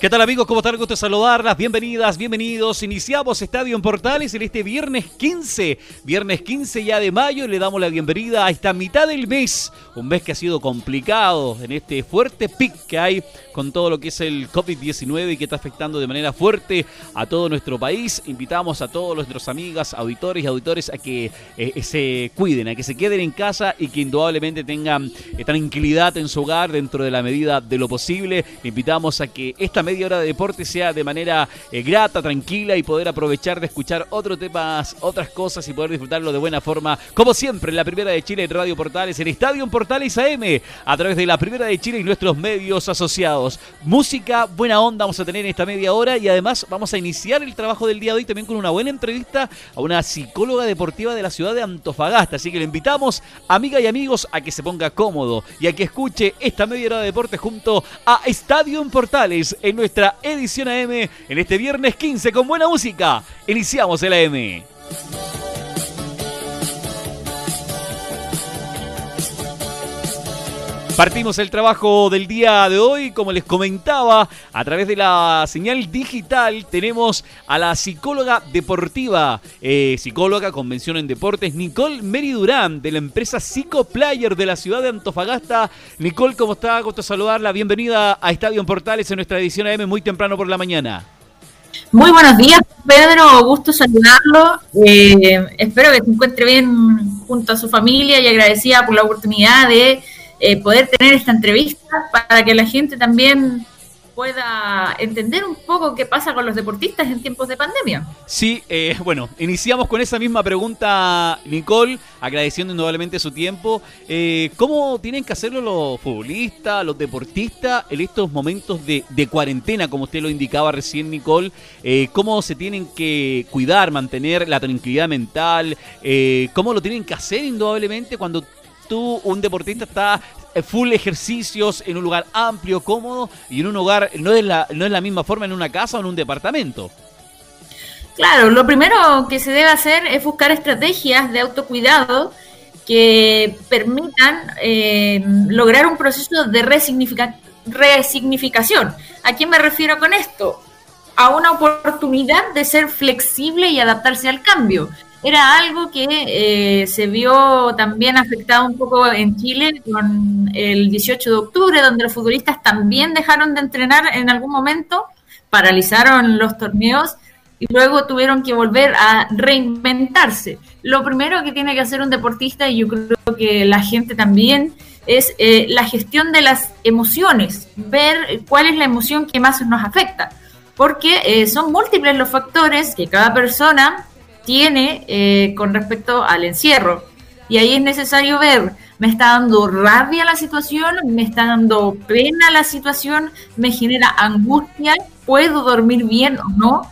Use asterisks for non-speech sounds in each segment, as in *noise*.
¿Qué tal amigos? ¿Cómo están? Gusto saludarlas. Bienvenidas, bienvenidos. Iniciamos Estadio en Portales en este viernes 15. Viernes 15 ya de mayo. Le damos la bienvenida a esta mitad del mes. Un mes que ha sido complicado en este fuerte pic que hay con todo lo que es el COVID-19 y que está afectando de manera fuerte a todo nuestro país. Invitamos a todos nuestros amigas, auditores y auditores a que eh, se cuiden, a que se queden en casa y que indudablemente tengan eh, tranquilidad en su hogar dentro de la medida de lo posible. Invitamos a que esta media hora de deporte sea de manera eh, grata, tranquila y poder aprovechar de escuchar otros temas, otras cosas y poder disfrutarlo de buena forma, como siempre, en la Primera de Chile en Radio Portales, en Estadio Portales AM, a través de la Primera de Chile y nuestros medios asociados. Música, buena onda vamos a tener en esta media hora y además vamos a iniciar el trabajo del día de hoy también con una buena entrevista a una psicóloga deportiva de la ciudad de Antofagasta. Así que le invitamos, amiga y amigos, a que se ponga cómodo y a que escuche esta media hora de deporte junto a Estadio Portales en nuestra edición AM en este viernes 15 con buena música. Iniciamos el AM. Partimos el trabajo del día de hoy, como les comentaba, a través de la señal digital tenemos a la psicóloga deportiva, eh, psicóloga convención en deportes, Nicole Meri Durán, de la empresa Psicoplayer de la ciudad de Antofagasta. Nicole, ¿cómo está? Gusto saludarla. Bienvenida a Estadio Portales en nuestra edición AM muy temprano por la mañana. Muy buenos días, Pedro. Gusto saludarlo. Eh, espero que se encuentre bien junto a su familia y agradecida por la oportunidad de eh, poder tener esta entrevista para que la gente también pueda entender un poco qué pasa con los deportistas en tiempos de pandemia. Sí, eh, *laughs* bueno, iniciamos con esa misma pregunta, Nicole, agradeciendo indudablemente su tiempo. Eh, ¿Cómo tienen que hacerlo los futbolistas, los deportistas en estos momentos de, cuarentena, como usted lo indicaba recién, Nicole? ¿Cómo se tienen que cuidar, mantener la tranquilidad mental? ¿Cómo lo tienen que hacer indudablemente cuando tú, un deportista, está eh, full ejercicios en un lugar amplio, cómodo y en un hogar, no es la, no es la misma forma en una casa o en un departamento. Claro, lo primero que se debe hacer es buscar estrategias de autocuidado que permitan eh, lograr un proceso de resignificación. ¿A quién me refiero con esto? A una oportunidad de ser flexible y adaptarse al cambio era algo que eh, se vio también afectado un poco en Chile con el 18 de octubre, donde los futbolistas también dejaron de entrenar en algún momento, paralizaron los torneos y luego tuvieron que volver a reinventarse. Lo primero que tiene que hacer un deportista, y yo creo que la gente también, es eh, la gestión de las emociones, ver cuál es la emoción que más nos afecta, porque eh, son múltiples los factores que cada persona tiene eh, con respecto al encierro. Y ahí es necesario ver, me está dando rabia la situación, me está dando pena la situación, me genera angustia, puedo dormir bien o no.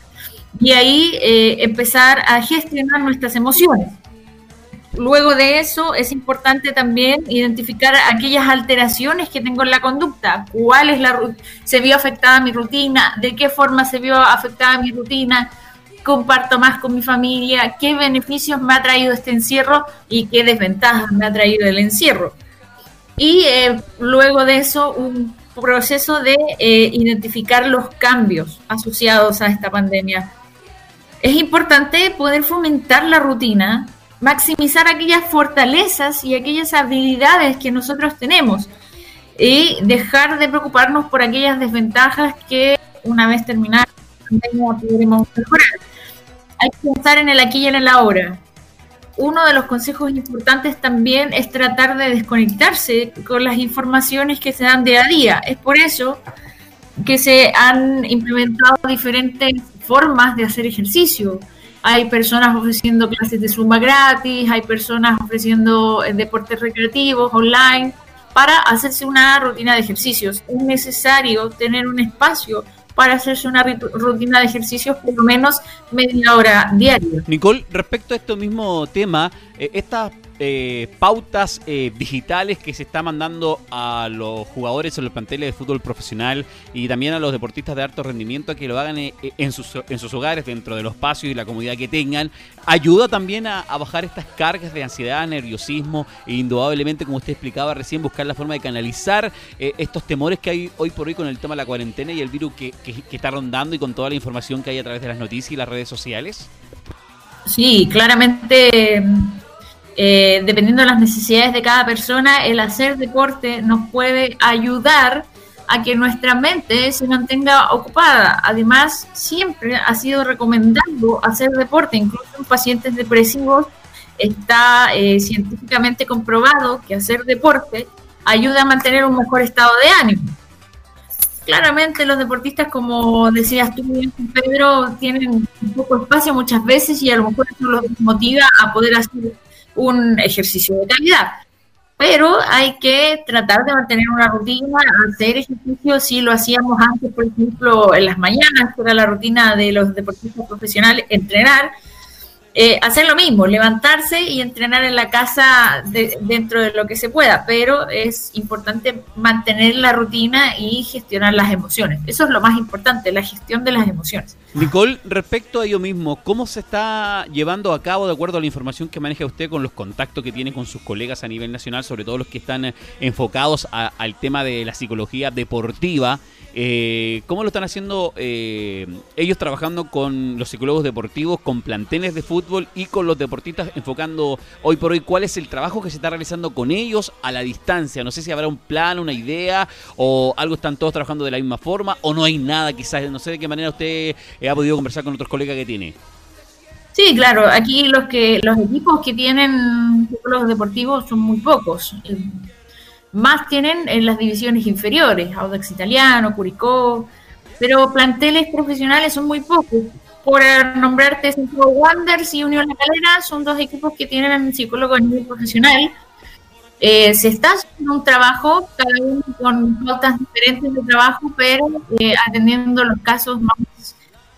Y ahí eh, empezar a gestionar nuestras emociones. Luego de eso es importante también identificar aquellas alteraciones que tengo en la conducta, cuál es la se vio afectada mi rutina, de qué forma se vio afectada mi rutina, comparto más con mi familia, qué beneficios me ha traído este encierro y qué desventajas me ha traído el encierro. Y eh, luego de eso, un proceso de eh, identificar los cambios asociados a esta pandemia. Es importante poder fomentar la rutina, maximizar aquellas fortalezas y aquellas habilidades que nosotros tenemos y dejar de preocuparnos por aquellas desventajas que una vez terminada pandemia podremos mejorar hay que pensar en el aquí y en el ahora. Uno de los consejos importantes también es tratar de desconectarse con las informaciones que se dan día a día. Es por eso que se han implementado diferentes formas de hacer ejercicio. Hay personas ofreciendo clases de zumba gratis, hay personas ofreciendo eh, deportes recreativos online para hacerse una rutina de ejercicios. Es necesario tener un espacio para hacerse una rutina de ejercicios por lo menos media hora diaria. Nicole, respecto a este mismo tema, eh, estas eh, pautas eh, digitales que se está mandando a los jugadores en los planteles de fútbol profesional y también a los deportistas de alto rendimiento a que lo hagan eh, en, sus, en sus hogares, dentro de los espacios y la comodidad que tengan, ayuda también a, bajar estas cargas de ansiedad, nerviosismo e indudablemente, como usted explicaba recién, buscar la forma de canalizar estos temores que hay hoy por hoy con el tema de la cuarentena y el virus que, que está rondando y con toda la información que hay a través de las noticias y las redes sociales. Sí, claramente eh, dependiendo de las necesidades de cada persona, el hacer deporte nos puede ayudar a que nuestra mente se mantenga ocupada. Además, siempre ha sido recomendado hacer deporte, incluso en pacientes depresivos está eh, científicamente comprobado que hacer deporte ayuda a mantener un mejor estado de ánimo. Claramente los deportistas, como decías tú, Pedro, tienen poco espacio muchas veces y a lo mejor eso los motiva a poder hacer un ejercicio de calidad. Pero hay que tratar de mantener una rutina, hacer ejercicio si lo hacíamos antes, por ejemplo, en las mañanas, que era la rutina de los deportistas profesionales, entrenar, eh, hacer lo mismo, levantarse y entrenar en la casa dentro de lo que se pueda, pero es importante mantener la rutina y gestionar las emociones. Eso es lo más importante, la gestión de las emociones. Nicole, respecto a ello mismo, ¿cómo se está llevando a cabo, de acuerdo a la información que maneja usted, con los contactos que tiene con sus colegas a nivel nacional, sobre todo los que están eh, enfocados al tema de la psicología deportiva? Eh, ¿Cómo lo están haciendo eh, ellos trabajando con los psicólogos deportivos, con planteles de fútbol y con los deportistas, enfocando hoy por hoy cuál es el trabajo que se está realizando con ellos a la distancia? No sé si habrá un plan, una idea o algo están todos trabajando de la misma forma o no hay nada, quizás, no sé de qué manera usted eh, ha podido conversar con otros colegas que tiene. Sí, claro, aquí los que los equipos que tienen psicólogos deportivos son muy pocos más tienen en las divisiones inferiores, Audax Italiano, Curicó, pero planteles profesionales son muy pocos. Por nombrarte Centro Wanderers y Unión La Calera, son dos equipos que tienen psicólogo a nivel profesional. Eh, se está haciendo un trabajo, cada uno con notas diferentes de trabajo, pero eh, atendiendo los casos más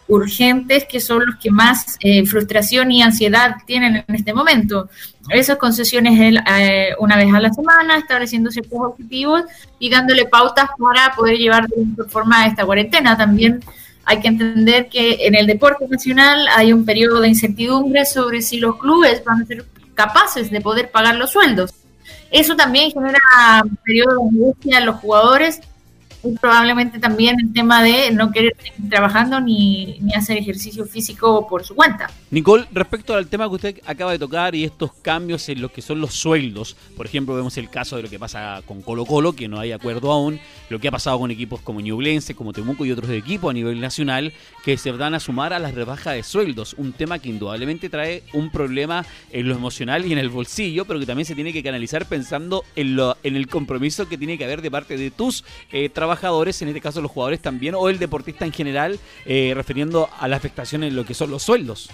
urgentes que son los que más eh, frustración y ansiedad tienen en este momento. Esas concesiones eh, una vez a la semana, estableciendo ciertos objetivos y dándole pautas para poder llevar de forma esta cuarentena. También hay que entender que en el deporte nacional hay un periodo de incertidumbre sobre si los clubes van a ser capaces de poder pagar los sueldos. Eso también genera un periodo de angustia en los jugadores probablemente también el tema de no querer seguir trabajando ni, ni, hacer ejercicio físico por su cuenta. Nicole, respecto al tema que usted acaba de tocar y estos cambios en lo que son los sueldos, por ejemplo, vemos el caso de lo que pasa con Colo Colo, que no hay acuerdo aún, lo que ha pasado con equipos como Ñublense, como Temuco y otros equipos a nivel nacional, que se van a sumar a las rebajas de sueldos, un tema que indudablemente trae un problema en lo emocional y en el bolsillo, pero que también se tiene que canalizar pensando en, lo, en el compromiso que tiene que haber de parte de tus eh, trabajadores trabajadores, en este caso los jugadores también, o el deportista en general, eh, refiriendo a la afectación en lo que son los sueldos.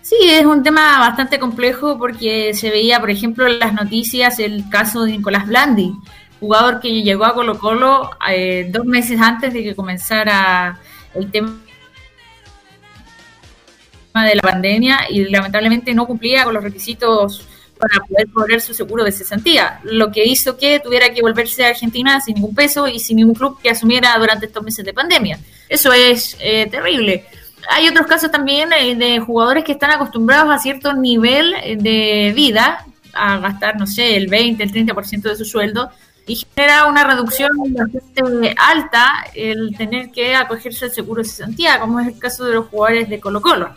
Sí, es un tema bastante complejo porque se veía, por ejemplo, en las noticias el caso de Nicolás Blandi, jugador que llegó a Colo Colo eh, dos meses antes de que comenzara el tema de la pandemia y lamentablemente no cumplía con los requisitos para poder cobrar su seguro de cesantía, lo que hizo que tuviera que volverse a Argentina sin ningún peso y sin ningún club que asumiera durante estos meses de pandemia. Eso es eh, terrible. Hay otros casos también eh, de jugadores que están acostumbrados a cierto nivel eh, de vida, a gastar, no sé, el 20, el 30% de su sueldo, y genera una reducción bastante alta el tener que acogerse al seguro de cesantía, como es el caso de los jugadores de Colo Colo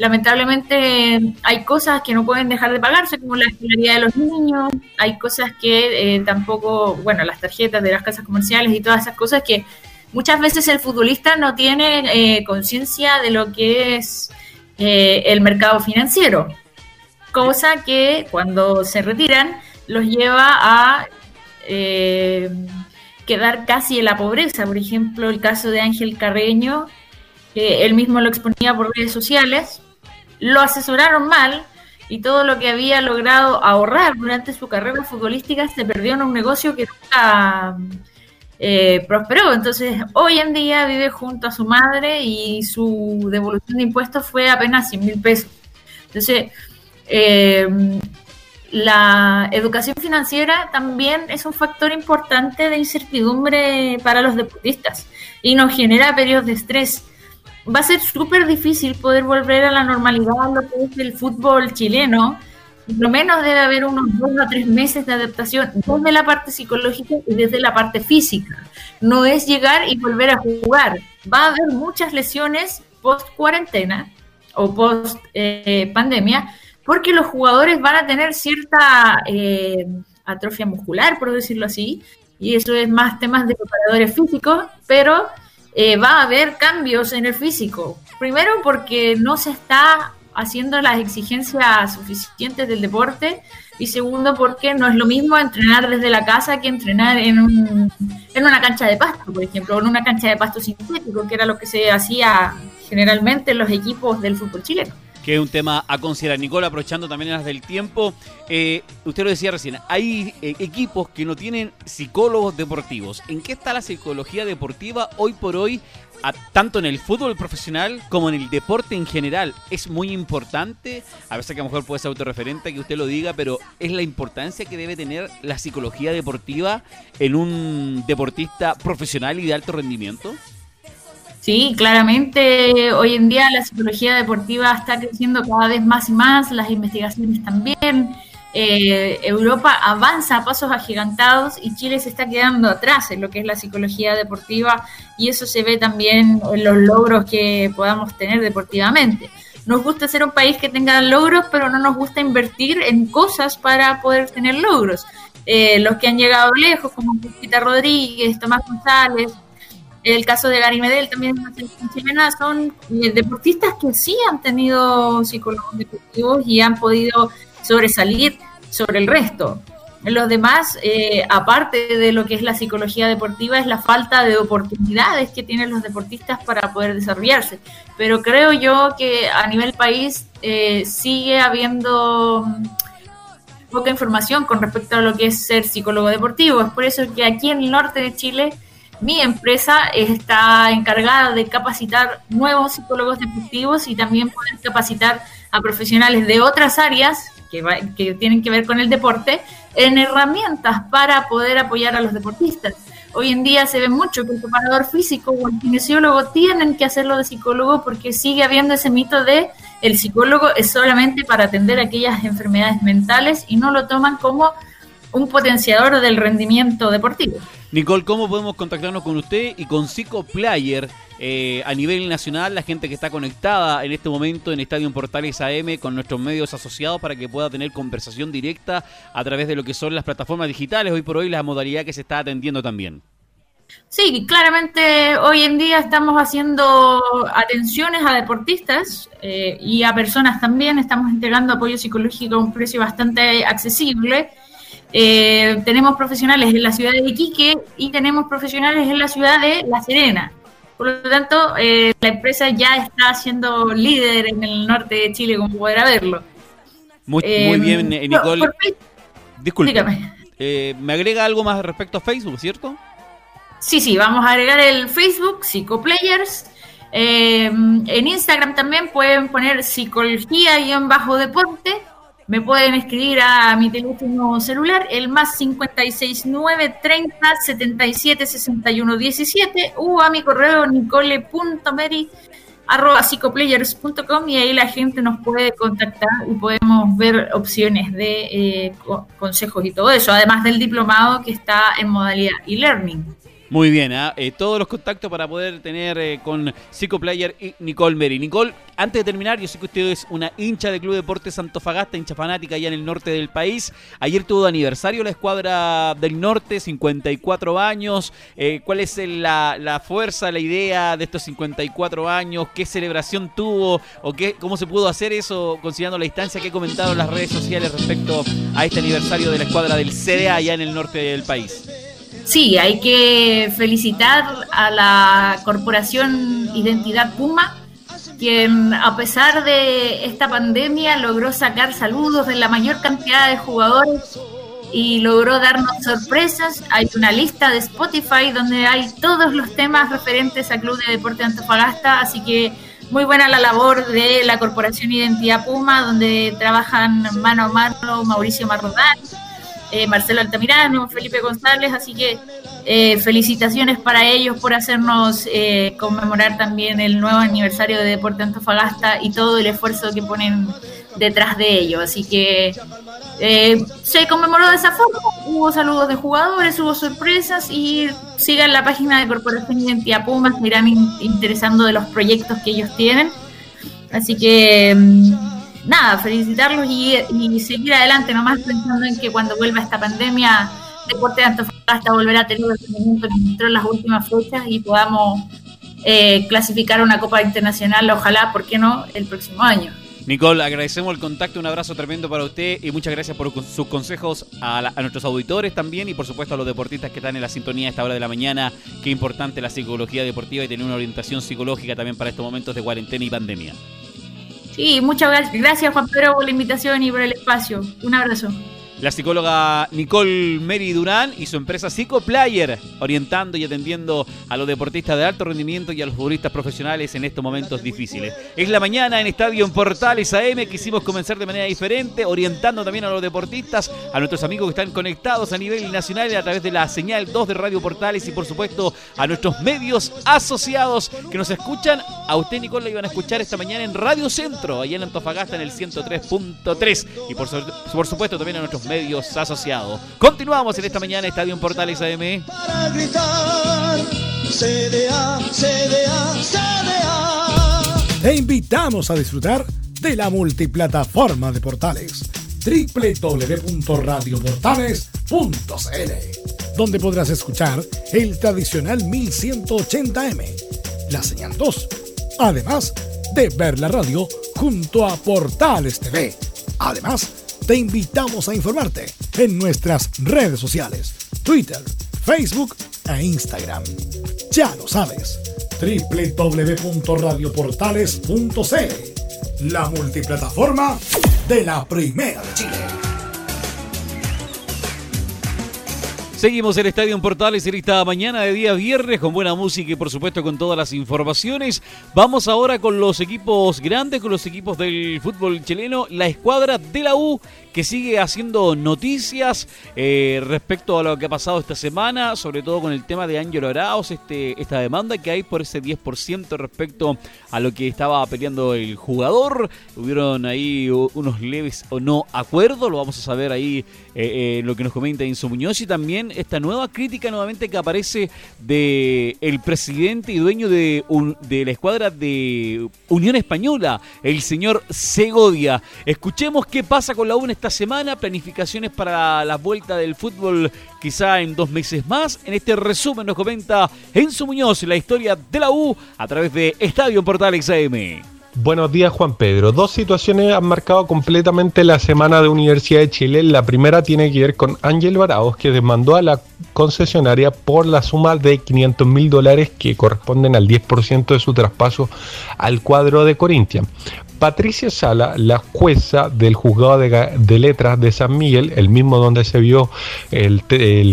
lamentablemente hay cosas que no pueden dejar de pagarse, como la escolaridad de los niños, hay cosas que eh, tampoco, bueno, las tarjetas de las casas comerciales y todas esas cosas que muchas veces el futbolista no tiene eh, conciencia de lo que es eh, el mercado financiero, cosa que cuando se retiran los lleva a quedar casi en la pobreza. Por ejemplo, el caso de Ángel Carreño, que él mismo lo exponía por redes sociales, lo asesoraron mal y todo lo que había logrado ahorrar durante su carrera futbolística se perdió en un negocio que nunca, eh, prosperó. Entonces, hoy en día vive junto a su madre y su devolución de impuestos fue apenas 100 mil pesos. Entonces, eh, la educación financiera también es un factor importante de incertidumbre para los deportistas y nos genera periodos de estrés. Va a ser súper difícil poder volver a la normalidad lo que es el fútbol chileno. Por lo menos debe haber unos dos o tres meses de adaptación desde la parte psicológica y desde la parte física. No es llegar y volver a jugar. Va a haber muchas lesiones post cuarentena o post eh, pandemia porque los jugadores van a tener cierta eh, atrofia muscular, por decirlo así, y eso es más temas de preparadores físicos, pero eh, va a haber cambios en el físico. Primero porque no se está haciendo las exigencias suficientes del deporte y segundo porque no es lo mismo entrenar desde la casa que entrenar en, un, en una cancha de pasto, por ejemplo, o en una cancha de pasto sintético, que era lo que se hacía generalmente en los equipos del fútbol chileno que es un tema a considerar. Nicole, aprovechando también las del tiempo, eh, usted lo decía recién, hay eh, equipos que no tienen psicólogos deportivos. ¿En qué está la psicología deportiva hoy por hoy, tanto en el fútbol profesional como en el deporte en general? Es muy importante, a veces que a lo mejor puede ser autorreferente que usted lo diga, pero es la importancia que debe tener la psicología deportiva en un deportista profesional y de alto rendimiento. Sí, claramente hoy en día la psicología deportiva está creciendo cada vez más y más, las investigaciones también. Eh, Europa avanza a pasos agigantados y Chile se está quedando atrás en lo que es la psicología deportiva y eso se ve también en los logros que podamos tener deportivamente. Nos gusta ser un país que tenga logros, pero no nos gusta invertir en cosas para poder tener logros. Eh, los que han llegado lejos, como Pita Rodríguez, Tomás González, el caso de Gary Medel también en la chilena son eh, deportistas que sí han tenido psicólogos deportivos y han podido sobresalir sobre el resto. Los demás, eh, aparte de lo que es la psicología deportiva, es la falta de oportunidades que tienen los deportistas para poder desarrollarse. Pero creo yo que a nivel país eh, sigue habiendo poca información con respecto a lo que es ser psicólogo deportivo. Es por eso que aquí en el norte de Chile mi empresa está encargada de capacitar nuevos psicólogos deportivos y también poder capacitar a profesionales de otras áreas que, que tienen que ver con el deporte en herramientas para poder apoyar a los deportistas. Hoy en día se ve mucho que el preparador físico o el kinesiólogo tienen que hacerlo de psicólogo porque sigue habiendo ese mito de el psicólogo es solamente para atender aquellas enfermedades mentales y no lo toman como un potenciador del rendimiento deportivo. Nicole, ¿cómo podemos contactarnos con usted y con Psicoplayer eh, a nivel nacional, la gente que está conectada en este momento en Estadio Portales AM con nuestros medios asociados para que pueda tener conversación directa a través de lo que son las plataformas digitales, hoy por hoy la modalidad que se está atendiendo también? Sí, claramente hoy en día estamos haciendo atenciones a deportistas eh, y a personas también, estamos entregando apoyo psicológico a un precio bastante accesible eh, tenemos profesionales en la ciudad de Iquique y tenemos profesionales en la ciudad de La Serena. Por lo tanto, eh, la empresa ya está siendo líder en el norte de Chile, como podrá verlo. Muy, muy em, bien, eh, Nicole. Disculpe. ¿Me agrega algo más respecto a Facebook, cierto? Sí, sí, vamos a agregar el Facebook, Psicoplayers. En Instagram también pueden poner psicología-deporte me pueden escribir a mi teléfono celular, el más 569 30 77 61 17, o a mi correo nicole.meri arroba psicoplayers.com y ahí la gente nos puede contactar y podemos ver opciones de eh, consejos y todo eso, además del diplomado que está en modalidad e-learning. Muy bien, ¿ah? eh, todos los contactos para poder tener eh, con Psicoplayer y Nicole Meri. Nicole, antes de terminar, yo sé que usted es una hincha del Club Deportes Santofagasta, hincha fanática allá en el norte del país. Ayer tuvo aniversario la escuadra del norte, 54 años. Eh, ¿Cuál es la, la, fuerza, la idea de estos 54 años? ¿Qué celebración tuvo? ¿O qué, cómo se pudo hacer eso considerando la distancia que he comentado en las redes sociales respecto a este aniversario de la escuadra del CDA allá en el norte del país? Sí, hay que felicitar a la corporación Identidad Puma, quien a pesar de esta pandemia logró sacar saludos de la mayor cantidad de jugadores y logró darnos sorpresas. Hay una lista de Spotify donde hay todos los temas referentes al Club de Deporte de Antofagasta, así que muy buena la labor de la Corporación Identidad Puma, donde trabajan mano a mano Mauricio Marrodán, eh, Marcelo Altamirano, Felipe González, así que eh, felicitaciones para ellos por hacernos eh, conmemorar también el nuevo aniversario de Deporte Antofagasta y todo el esfuerzo que ponen detrás de ello. Así que se conmemoró de esa forma, hubo saludos de jugadores, hubo sorpresas y sigan la página de Corporación Identidad Puma, se irán interesando de los proyectos que ellos tienen. Así que mm, nada, felicitarlos y, seguir adelante, nomás pensando en que cuando vuelva esta pandemia, Deporte de Antofagasta volverá a tener el rendimiento que mostró en las últimas fechas y podamos eh, clasificar una Copa Internacional, ojalá, ¿por qué no?, el próximo año. Nicole, agradecemos el contacto, un abrazo tremendo para usted y muchas gracias por sus consejos a, nuestros auditores también y por supuesto a los deportistas que están en la sintonía a esta hora de la mañana. Qué importante la psicología deportiva y tener una orientación psicológica también para estos momentos de cuarentena y pandemia. Sí, muchas gracias Juan Pedro por la invitación y por el espacio. Un abrazo. La psicóloga Nicole Mary Durán y su empresa Psicoplayer, orientando y atendiendo a los deportistas de alto rendimiento y a los futbolistas profesionales en estos momentos difíciles. Es la mañana en Estadio en Portales AM, quisimos comenzar de manera diferente, orientando también a los deportistas, a nuestros amigos que están conectados a nivel nacional a través de la señal 2 de Radio Portales y por supuesto a nuestros medios asociados que nos escuchan. A usted, Nicole, la iban a escuchar esta mañana en Radio Centro, allá en Antofagasta en el 103.3 y por, por supuesto también a nuestros medios asociados. Continuamos en esta mañana Estadio en Portales AM. Para gritar, CDA, CDA, CDA. Te invitamos a disfrutar de la multiplataforma de portales www.radioportales.cl donde podrás escuchar el tradicional 1180m, la señal 2, además de ver la radio junto a Portales TV. Además, te invitamos a informarte en nuestras redes sociales, Twitter, Facebook e Instagram. Ya lo sabes, www.radioportales.cl, la multiplataforma de la Primera de Chile. Seguimos el Estadio en Portales en esta mañana de día viernes con buena música y por supuesto con todas las informaciones. Vamos ahora con los equipos grandes, con los equipos del fútbol chileno. La escuadra de la U que sigue haciendo noticias eh, respecto a lo que ha pasado esta semana, sobre todo con el tema de Ángelo Arauz, este, esta demanda que hay por ese 10% respecto a lo que estaba peleando el jugador. Hubieron ahí unos leves o no acuerdos, lo vamos a saber ahí eh, eh, lo que nos comenta Inso Muñoz y también esta nueva crítica nuevamente que aparece de el presidente y dueño de, de la escuadra de Unión Española, el señor Segovia. Escuchemos qué pasa con la UNES esta semana, planificaciones para la vuelta del fútbol quizá en dos meses más. En este resumen nos comenta Enzo Muñoz la historia de la U a través de Estadio Portal XAM. Buenos días Juan Pedro. Dos situaciones han marcado completamente la semana de Universidad de Chile. La primera tiene que ver con Ángel Baraos, que demandó a la concesionaria por la suma de 500 mil dólares que corresponden al 10% de su traspaso al cuadro de Corintia. Patricia Sala, la jueza del juzgado de, letras de San Miguel, el mismo donde se vio el,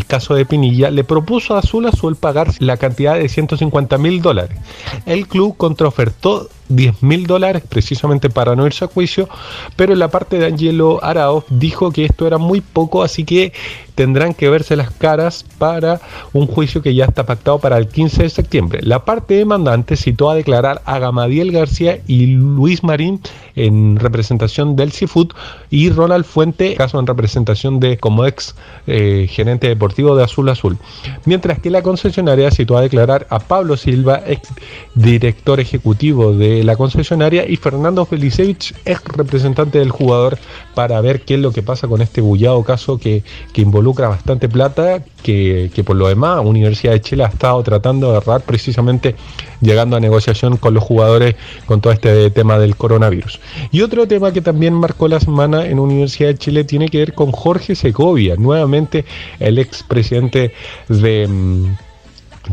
caso de Pinilla, le propuso a Azul Azul pagar la cantidad de 150 mil dólares. El club contraofertó 10 mil dólares precisamente para no irse a juicio, pero la parte de Angelo Araoz dijo que esto era muy poco, así que tendrán que verse las caras para un juicio que ya está pactado para el 15 de septiembre. La parte demandante citó a declarar a Gamadiel García y Luis Marín en representación del Seafood y Ronald Fuente, caso en representación de como ex eh, gerente deportivo de Azul Azul. Mientras que la concesionaria citó a declarar a Pablo Silva, ex director ejecutivo de la concesionaria, y Fernando Felicevich, ex representante del jugador, para ver qué es lo que pasa con este bullado caso que, que involucra involucra bastante plata que, por lo demás Universidad de Chile ha estado tratando de ahorrar precisamente llegando a negociación con los jugadores con todo este tema del coronavirus. Y otro tema que también marcó la semana en Universidad de Chile tiene que ver con Jorge Segovia, nuevamente el expresidente de mm,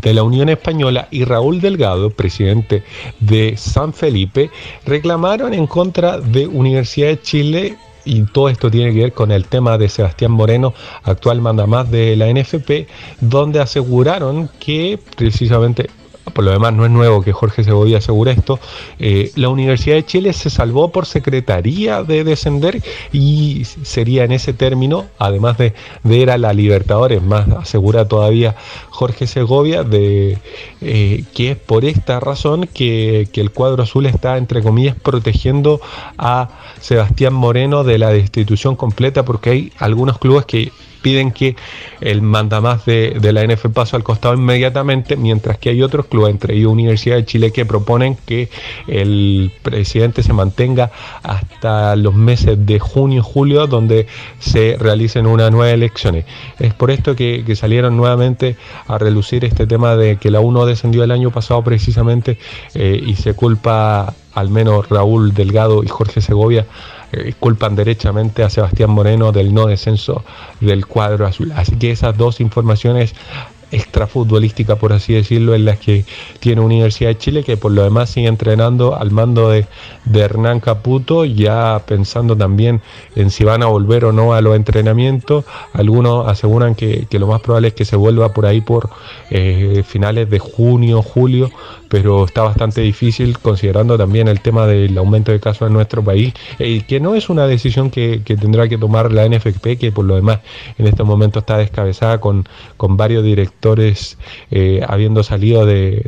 de la Unión Española y Raúl Delgado, presidente de San Felipe, reclamaron en contra de Universidad de Chile y todo esto tiene que ver con el tema de Sebastián Moreno, actual mandamás de la NFP, donde aseguraron que precisamente por lo demás no es nuevo que Jorge Segovia asegure esto, eh, la Universidad de Chile se salvó por secretaría de descender y sería en ese término, además de, ver a la Libertadores, más asegura todavía Jorge Segovia, de eh, que es por esta razón que, que el cuadro azul está, entre comillas, protegiendo a Sebastián Moreno de la destitución completa, porque hay algunos clubes que piden que el mandamás de, de la NF pase al costado inmediatamente, mientras que hay otros clubes, entre ellos Universidad de Chile, que proponen que el presidente se mantenga hasta los meses de junio, julio, donde se realicen unas nuevas elecciones. Es por esto que, salieron nuevamente a relucir este tema de que la UNO descendió el año pasado precisamente eh, y se culpa al menos Raúl Delgado y Jorge Segovia culpan derechamente a Sebastián Moreno del no descenso del cuadro azul. Así que esas dos informaciones extrafutbolística, por así decirlo, en las que tiene Universidad de Chile, que por lo demás sigue entrenando al mando de, de Hernán Caputo, ya pensando también en si van a volver o no a los entrenamientos. Algunos aseguran que, lo más probable es que se vuelva por ahí por eh, finales de junio, julio, pero está bastante difícil considerando también el tema del aumento de casos en nuestro país, y que no es una decisión que, que, tendrá que tomar la NFP, que por lo demás en este momento está descabezada con, con varios directores eh, habiendo salido de,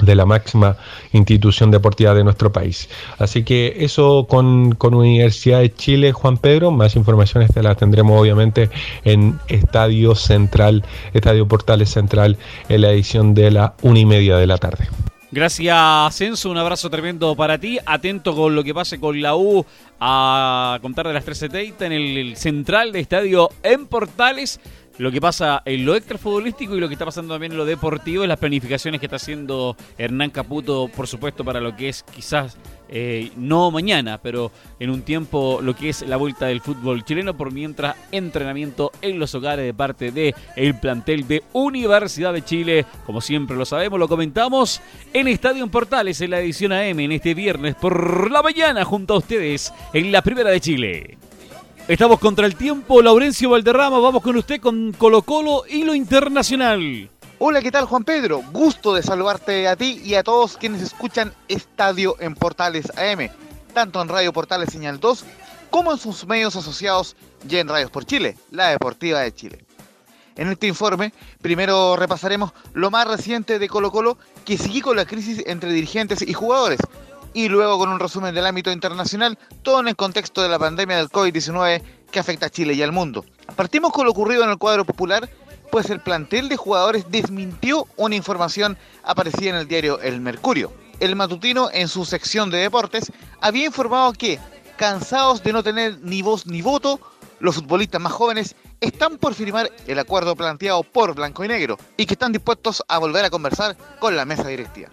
la máxima institución deportiva de nuestro país. Así que eso con, con, Universidad de Chile, Juan Pedro, más informaciones te las tendremos obviamente en Estadio Central, Estadio Portales Central, en la edición de la una y media de la tarde. Gracias, Censo. Un abrazo tremendo para ti. Atento con lo que pase con la U a contar de las 13.30 en el central de estadio en Portales lo que pasa en lo extrafutbolístico y lo que está pasando también en lo deportivo, en las planificaciones que está haciendo Hernán Caputo, por supuesto, para lo que es quizás eh, no mañana, pero en un tiempo lo que es la vuelta del fútbol chileno, por mientras entrenamiento en los hogares de parte de el plantel de Universidad de Chile, como siempre lo sabemos, lo comentamos en Estadio Portales en la edición AM en este viernes por la mañana junto a ustedes en la Primera de Chile. Estamos contra el tiempo, Laurencio Valderrama, vamos con usted con Colo Colo y lo internacional. Hola, ¿qué tal Juan Pedro? Gusto de saludarte a ti y a todos quienes escuchan Estadio en Portales AM, tanto en Radio Portales Señal 2 como en sus medios asociados y en Radios por Chile, la Deportiva de Chile. En este informe, primero repasaremos lo más reciente de Colo Colo que sigue con la crisis entre dirigentes y jugadores, y luego con un resumen del ámbito internacional, todo en el contexto de la pandemia del COVID-19 que afecta a Chile y al mundo. Partimos con lo ocurrido en el cuadro popular, pues el plantel de jugadores desmintió una información aparecida en el diario El Mercurio. El matutino, en su sección de deportes, había informado que, cansados de no tener ni voz ni voto, los futbolistas más jóvenes están por firmar el acuerdo planteado por Blanco y Negro y que están dispuestos a volver a conversar con la mesa directiva.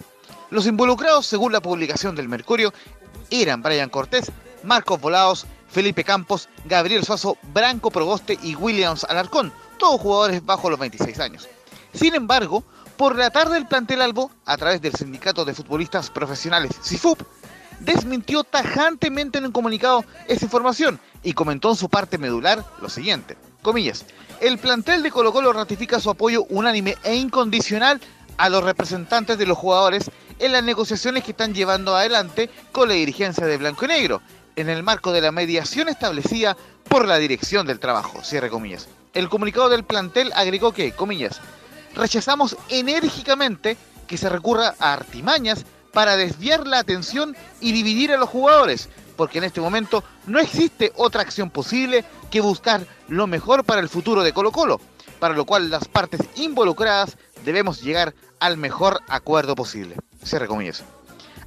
Los involucrados, según la publicación del Mercurio, eran Brian Cortés, Marcos Volados, Felipe Campos, Gabriel Suazo, Branco Proboste y Williams Alarcón, todos jugadores bajo los 26 años. Sin embargo, por la tarde el plantel Albo, a través del Sindicato de Futbolistas Profesionales CIFUP, desmintió tajantemente en un comunicado esa información y comentó en su parte medular lo siguiente, comillas, el plantel de Colo Colo ratifica su apoyo unánime e incondicional a los representantes de los jugadores en las negociaciones que están llevando adelante con la dirigencia de Blanco y Negro, en el marco de la mediación establecida por la Dirección del Trabajo, cierre comillas. El comunicado del plantel agregó que, comillas, rechazamos enérgicamente que se recurra a artimañas para desviar la atención y dividir a los jugadores, porque en este momento no existe otra acción posible que buscar lo mejor para el futuro de Colo Colo, para lo cual las partes involucradas debemos llegar al mejor acuerdo posible. Cierre comillas.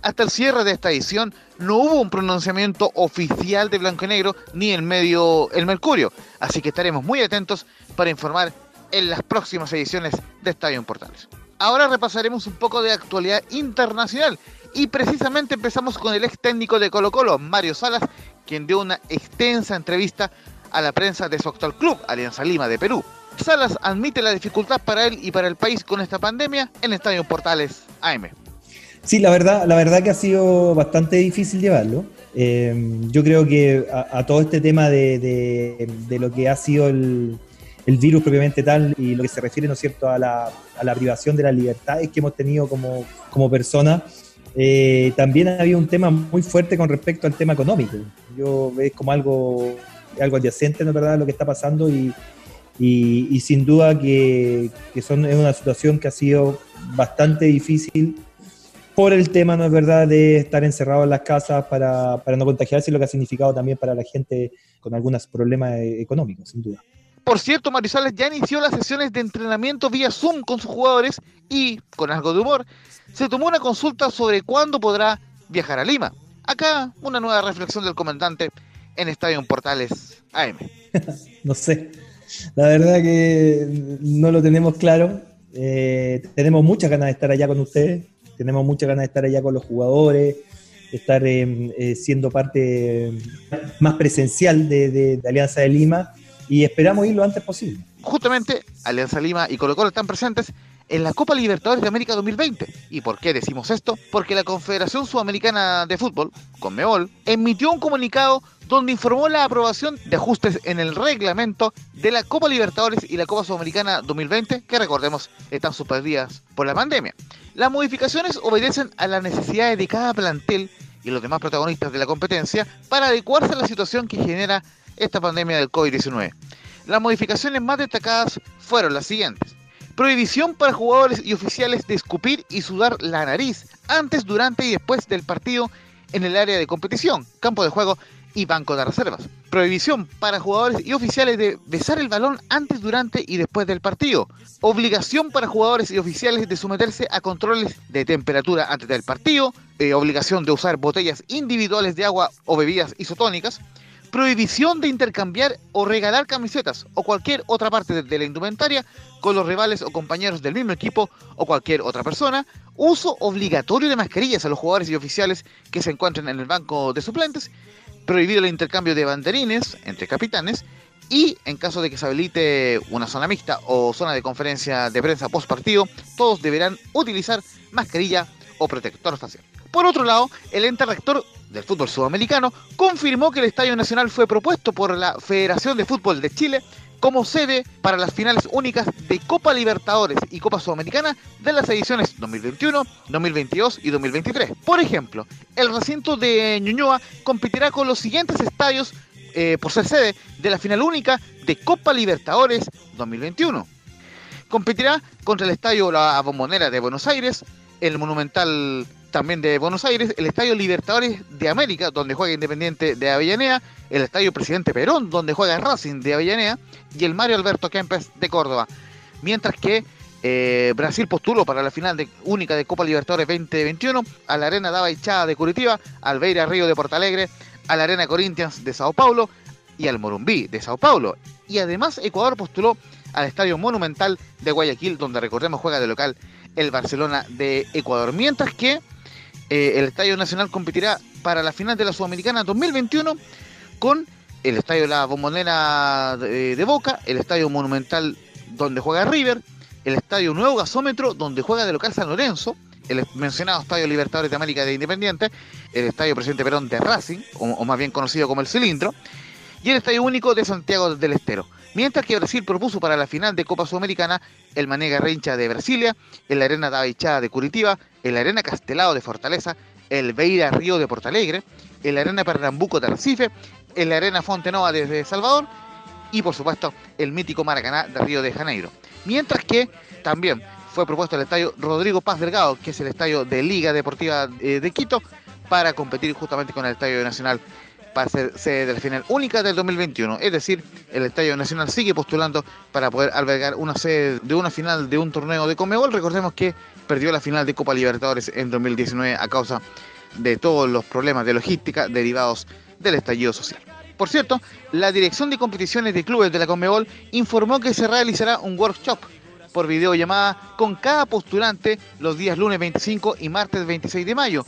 Hasta el cierre de esta edición no hubo un pronunciamiento oficial de Blanco y Negro ni el medio El Mercurio, así que estaremos muy atentos para informar en las próximas ediciones de Estadio Portales. Ahora repasaremos un poco de actualidad internacional y precisamente empezamos con el ex técnico de Colo Colo, Mario Salas, quien dio una extensa entrevista a la prensa de su actual club, Alianza Lima de Perú. Salas admite la dificultad para él y para el país con esta pandemia en Estadio Portales AM. Sí, la verdad, la verdad que ha sido bastante difícil llevarlo. yo creo que a, todo este tema de, lo que ha sido el, virus propiamente tal y lo que se refiere, ¿no es cierto?, a la, privación de las libertades que hemos tenido como, personas, eh, también había un tema muy fuerte con respecto al tema económico. Yo veo como algo, algo adyacente, ¿no es verdad?, lo que está pasando y, sin duda que, es una situación que ha sido bastante difícil por el tema, ¿no es verdad?, de estar encerrado en las casas para, para no contagiarse y lo que ha significado también para la gente con algunos problemas eh, económicos, sin duda. Por cierto, Marisales ya inició las sesiones de entrenamiento vía Zoom con sus jugadores y, con algo de humor, se tomó una consulta sobre cuándo podrá viajar a Lima. Acá una nueva reflexión del comandante en Estadio Portales AM. *laughs* no sé, la verdad que no lo tenemos claro. Eh, tenemos muchas ganas de estar allá con ustedes, tenemos muchas ganas de estar allá con los jugadores, estar eh, eh, siendo parte más presencial de Alianza de Lima y esperamos ir lo antes posible. Justamente, Alianza Lima y Colo Colo están presentes en la Copa Libertadores de América 2020. ¿Y por qué decimos esto? Porque la Confederación Sudamericana de Fútbol, CONMEBOL, emitió un comunicado donde informó la aprobación de ajustes en el reglamento de la Copa Libertadores y la Copa Sudamericana 2020, que recordemos están suspendidas por la pandemia. Las modificaciones obedecen a las necesidades de cada plantel y los demás protagonistas de la competencia para adecuarse a la situación que genera esta pandemia del COVID-19. Las modificaciones más destacadas fueron las siguientes. Prohibición para jugadores y oficiales de escupir y sudar la nariz antes, durante y después del partido en el área de competición, campo de juego y banco de reservas. Prohibición para jugadores y oficiales de besar el balón antes, durante y después del partido. Obligación para jugadores y oficiales de someterse a controles de temperatura antes del partido. Eh, obligación de usar botellas individuales de agua o bebidas isotónicas prohibición de intercambiar o regalar camisetas o cualquier otra parte de la indumentaria con los rivales o compañeros del mismo equipo o cualquier otra persona, uso obligatorio de mascarillas a los jugadores y oficiales que se encuentren en el banco de suplentes, prohibido el intercambio de banderines entre capitanes y en caso de que se habilite una zona mixta o zona de conferencia de prensa post partido, todos deberán utilizar mascarilla o protector facial. Por otro lado, el ente rector del fútbol sudamericano confirmó que el Estadio Nacional fue propuesto por la Federación de Fútbol de Chile como sede para las finales únicas de Copa Libertadores y Copa Sudamericana de las ediciones 2021, 2022 y 2023. Por ejemplo, el recinto de Ñuñoa competirá con los siguientes estadios eh, por ser sede de la final única de Copa Libertadores 2021. Competirá contra el Estadio La Bombonera de Buenos Aires, el Monumental también de Buenos Aires, el Estadio Libertadores de América, donde juega Independiente de Avellaneda, el Estadio Presidente Perón, donde juega Racing de Avellaneda, y el Mario Alberto Kempes de Córdoba. Mientras que eh, Brasil postuló para la final de, única de Copa Libertadores 2021 a la Arena Dava de Curitiba, al Beira Río de Portalegre, a la Arena Corinthians de Sao Paulo y al Morumbí de Sao Paulo. Y además Ecuador postuló al Estadio Monumental de Guayaquil, donde recordemos juega de local el Barcelona de Ecuador. Mientras que eh, el Estadio Nacional competirá para la final de la Sudamericana 2021 con el Estadio La Bombonera de, Boca, el Estadio Monumental donde juega River, el Estadio Nuevo Gasómetro donde juega de local San Lorenzo, el mencionado Estadio Libertadores de América de Independiente, el Estadio Presidente Perón de Racing, o más bien conocido como el Cilindro, y el Estadio Único de Santiago del Estero. Mientras que Brasil propuso para la final de Copa Sudamericana el Manega Reincha de Brasilia, el Arena Davaichada de Curitiba, el Arena Castelao de Fortaleza, el Beira Río de Portalegre, el Arena Pernambuco de Recife, el Arena Fontenova desde Salvador y por supuesto el mítico Maracaná de Río de Janeiro. Mientras que también fue propuesto el estadio Rodrigo Paz Delgado, que es el estadio de Liga Deportiva eh, de Quito, para competir justamente con el Estadio Nacional para ser sede de la final única del 2021. Es decir, el Estadio Nacional sigue postulando para poder albergar una sede de una final de un torneo de Comebol. Recordemos que perdió la final de Copa Libertadores en 2019 a causa de todos los problemas de logística derivados del estallido social. Por cierto, la Dirección de Competiciones de Clubes de la Conmebol informó que se realizará un workshop por videollamada con cada postulante los días lunes 25 y martes 26 de mayo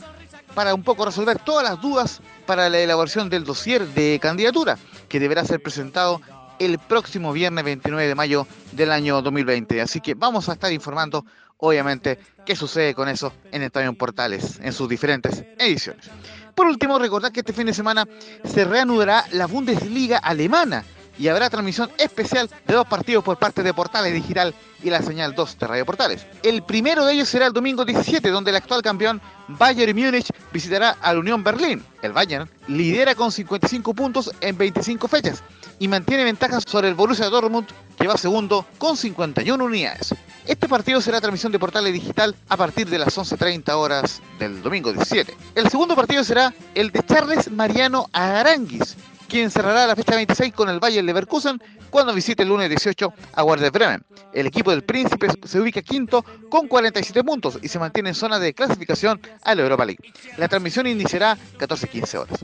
para un poco resolver todas las dudas para la elaboración del dossier de candidatura, que deberá ser presentado el próximo viernes 29 de mayo del año 2020. Así que vamos a estar informando, obviamente, qué sucede con eso en Estadio Portales, en sus diferentes ediciones. Por último, recordad que este fin de semana se reanudará la Bundesliga alemana y habrá transmisión especial de dos partidos por parte de Portales Digital y la señal 2 de Radio Portales. El primero de ellos será el domingo 17, donde el actual campeón Bayern Múnich visitará al Unión Berlín. El Bayern lidera con 55 puntos en 25 fechas y mantiene ventajas sobre el Borussia Dortmund, que va segundo con 51 unidades. Este partido será transmisión de Portales Digital a partir de las 11.30 horas del domingo 17. El segundo partido será el de Charles Mariano Aranguis, quien cerrará la fecha 26 con el Bayern Leverkusen cuando visite el lunes 18 a Werder Bremen. El equipo del Príncipe se ubica quinto con 47 puntos y se mantiene en zona de clasificación a la Europa League. La transmisión iniciará 14-15 horas.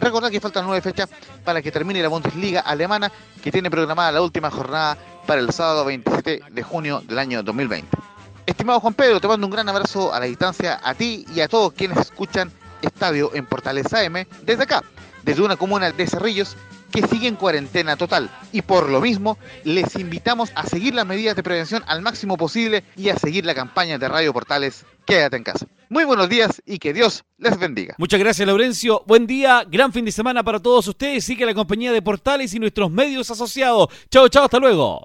Recordad que faltan nueve fechas para que termine la Bundesliga alemana, que tiene programada la última jornada para el sábado 27 de junio del año 2020. Estimado Juan Pedro, te mando un gran abrazo a la distancia a ti y a todos quienes escuchan Estadio en Portales AM desde acá, desde una comuna de Cerrillos que sigue en cuarentena total y por lo mismo les invitamos a seguir las medidas de prevención al máximo posible y a seguir la campaña de Radio Portales Quédate en casa. Muy buenos días y que Dios les bendiga. Muchas gracias, Laurencio. Buen día, gran fin de semana para todos ustedes. Sigue la compañía de Portales y nuestros medios asociados. Chao, chao, hasta luego.